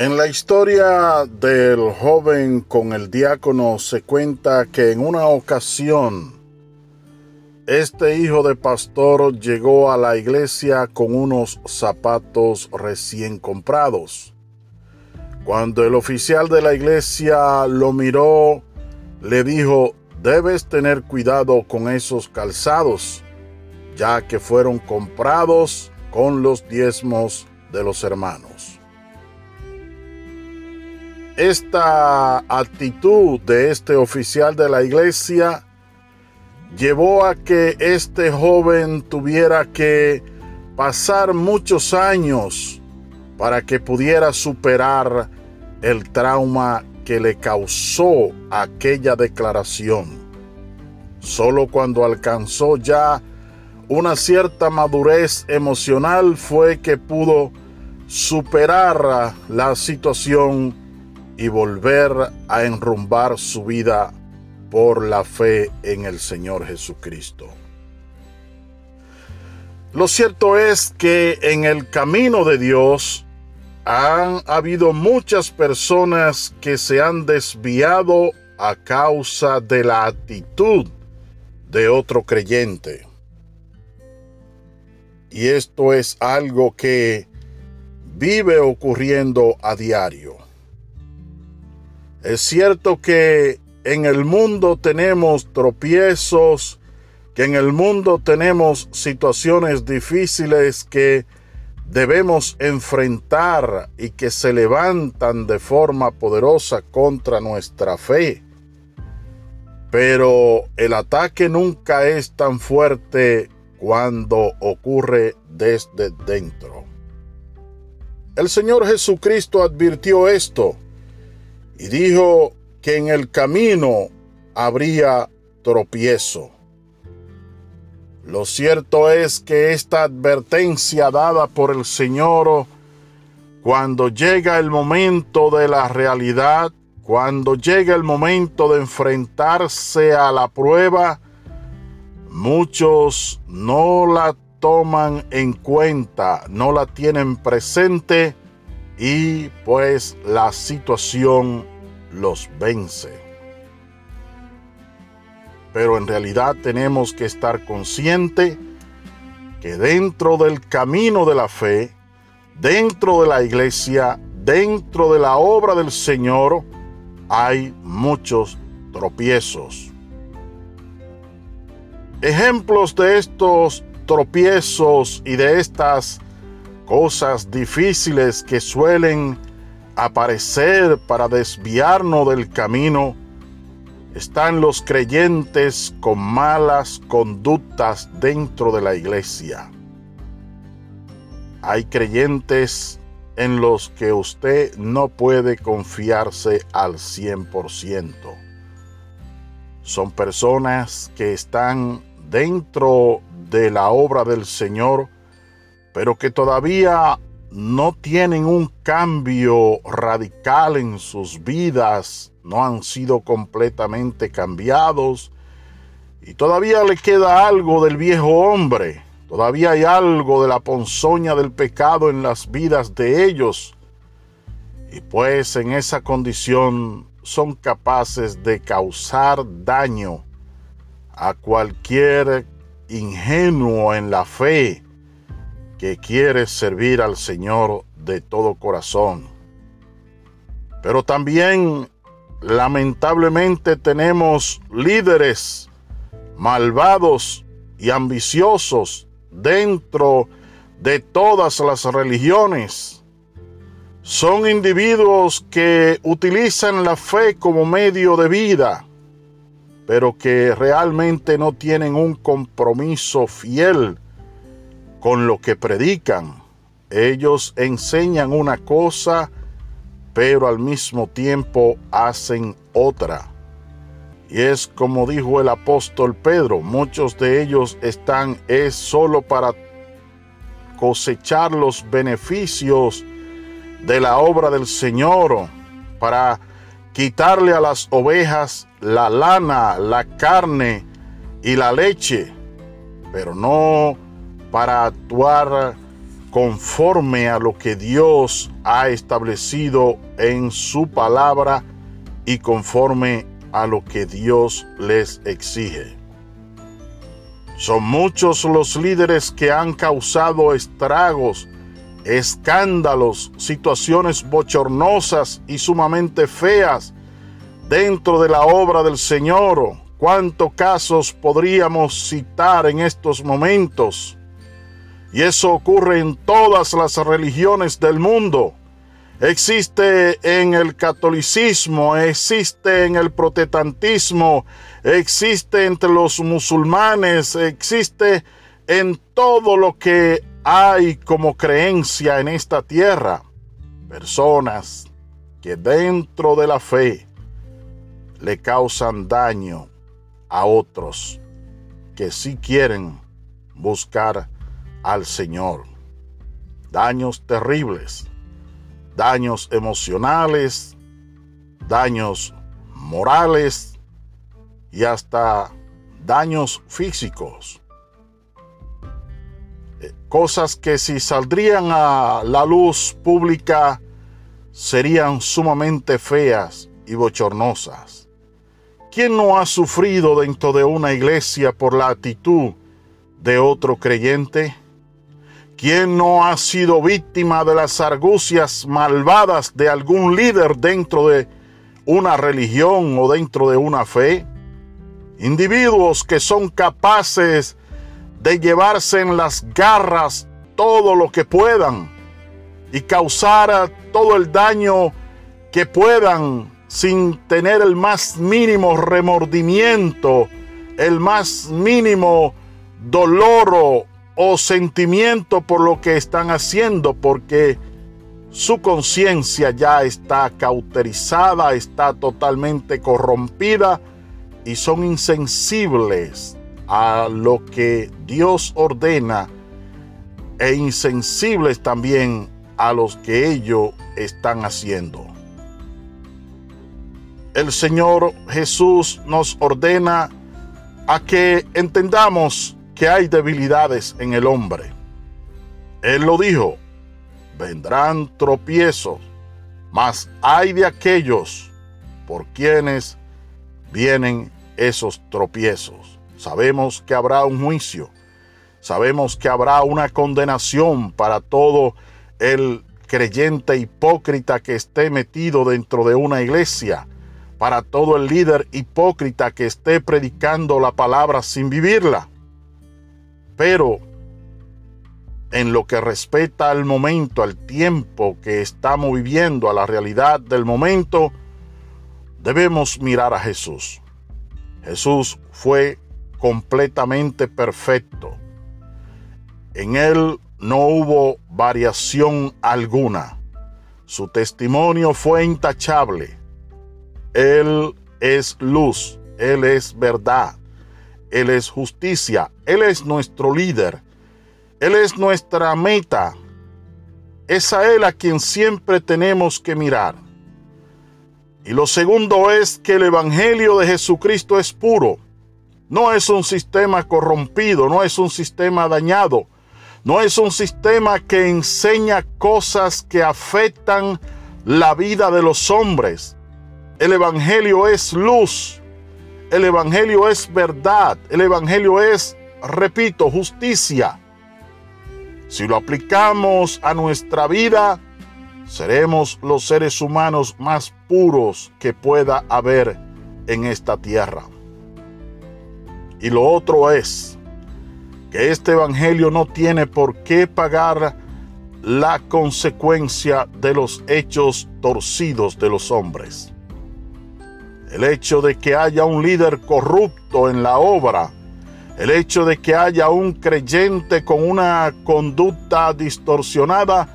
En la historia del joven con el diácono se cuenta que en una ocasión este hijo de pastor llegó a la iglesia con unos zapatos recién comprados. Cuando el oficial de la iglesia lo miró, le dijo, debes tener cuidado con esos calzados, ya que fueron comprados con los diezmos de los hermanos. Esta actitud de este oficial de la iglesia llevó a que este joven tuviera que pasar muchos años para que pudiera superar el trauma que le causó aquella declaración. Solo cuando alcanzó ya una cierta madurez emocional fue que pudo superar la situación y volver a enrumbar su vida por la fe en el Señor Jesucristo. Lo cierto es que en el camino de Dios han habido muchas personas que se han desviado a causa de la actitud de otro creyente. Y esto es algo que vive ocurriendo a diario. Es cierto que en el mundo tenemos tropiezos, que en el mundo tenemos situaciones difíciles que debemos enfrentar y que se levantan de forma poderosa contra nuestra fe. Pero el ataque nunca es tan fuerte cuando ocurre desde dentro. El Señor Jesucristo advirtió esto y dijo que en el camino habría tropiezo. Lo cierto es que esta advertencia dada por el Señor cuando llega el momento de la realidad, cuando llega el momento de enfrentarse a la prueba, muchos no la toman en cuenta, no la tienen presente y pues la situación los vence. Pero en realidad tenemos que estar consciente que dentro del camino de la fe, dentro de la iglesia, dentro de la obra del Señor, hay muchos tropiezos. Ejemplos de estos tropiezos y de estas cosas difíciles que suelen aparecer para desviarnos del camino, están los creyentes con malas conductas dentro de la iglesia. Hay creyentes en los que usted no puede confiarse al 100%. Son personas que están dentro de la obra del Señor, pero que todavía no tienen un cambio radical en sus vidas, no han sido completamente cambiados y todavía le queda algo del viejo hombre, todavía hay algo de la ponzoña del pecado en las vidas de ellos. Y pues en esa condición son capaces de causar daño a cualquier ingenuo en la fe que quiere servir al Señor de todo corazón. Pero también lamentablemente tenemos líderes malvados y ambiciosos dentro de todas las religiones. Son individuos que utilizan la fe como medio de vida pero que realmente no tienen un compromiso fiel con lo que predican. Ellos enseñan una cosa, pero al mismo tiempo hacen otra. Y es como dijo el apóstol Pedro, muchos de ellos están es solo para cosechar los beneficios de la obra del Señor, para quitarle a las ovejas la lana, la carne y la leche, pero no para actuar conforme a lo que Dios ha establecido en su palabra y conforme a lo que Dios les exige. Son muchos los líderes que han causado estragos, escándalos, situaciones bochornosas y sumamente feas dentro de la obra del Señor. ¿Cuántos casos podríamos citar en estos momentos? Y eso ocurre en todas las religiones del mundo. Existe en el catolicismo, existe en el protestantismo, existe entre los musulmanes, existe en todo lo que hay como creencia en esta tierra. Personas que dentro de la fe le causan daño a otros que sí quieren buscar al Señor. Daños terribles, daños emocionales, daños morales y hasta daños físicos. Eh, cosas que si saldrían a la luz pública serían sumamente feas y bochornosas. ¿Quién no ha sufrido dentro de una iglesia por la actitud de otro creyente? ¿Quién no ha sido víctima de las argucias malvadas de algún líder dentro de una religión o dentro de una fe? Individuos que son capaces de llevarse en las garras todo lo que puedan y causar todo el daño que puedan sin tener el más mínimo remordimiento, el más mínimo dolor o sentimiento por lo que están haciendo, porque su conciencia ya está cauterizada, está totalmente corrompida y son insensibles a lo que Dios ordena e insensibles también a los que ellos están haciendo. El Señor Jesús nos ordena a que entendamos que hay debilidades en el hombre. Él lo dijo, vendrán tropiezos, mas hay de aquellos por quienes vienen esos tropiezos. Sabemos que habrá un juicio, sabemos que habrá una condenación para todo el creyente hipócrita que esté metido dentro de una iglesia, para todo el líder hipócrita que esté predicando la palabra sin vivirla. Pero en lo que respecta al momento, al tiempo que estamos viviendo, a la realidad del momento, debemos mirar a Jesús. Jesús fue completamente perfecto. En él no hubo variación alguna. Su testimonio fue intachable. Él es luz, Él es verdad, él es justicia. Él es nuestro líder. Él es nuestra meta. Es a Él a quien siempre tenemos que mirar. Y lo segundo es que el Evangelio de Jesucristo es puro. No es un sistema corrompido, no es un sistema dañado, no es un sistema que enseña cosas que afectan la vida de los hombres. El Evangelio es luz, el Evangelio es verdad. El Evangelio es, repito, justicia. Si lo aplicamos a nuestra vida, seremos los seres humanos más puros que pueda haber en esta tierra. Y lo otro es que este Evangelio no tiene por qué pagar la consecuencia de los hechos torcidos de los hombres. El hecho de que haya un líder corrupto en la obra, el hecho de que haya un creyente con una conducta distorsionada,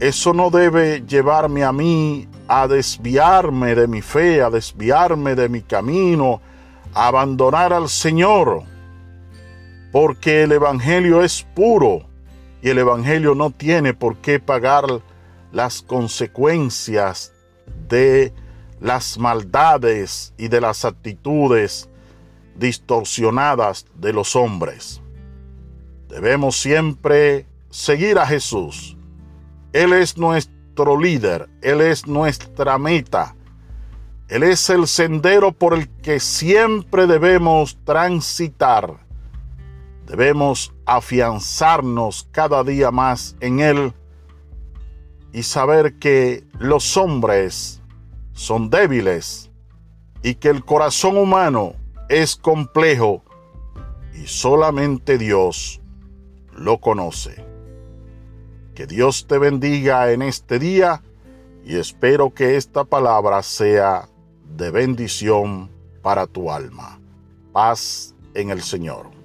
eso no debe llevarme a mí a desviarme de mi fe, a desviarme de mi camino, a abandonar al Señor, porque el Evangelio es puro y el Evangelio no tiene por qué pagar las consecuencias de las maldades y de las actitudes distorsionadas de los hombres. Debemos siempre seguir a Jesús. Él es nuestro líder, Él es nuestra meta. Él es el sendero por el que siempre debemos transitar. Debemos afianzarnos cada día más en Él y saber que los hombres son débiles y que el corazón humano es complejo y solamente Dios lo conoce. Que Dios te bendiga en este día y espero que esta palabra sea de bendición para tu alma. Paz en el Señor.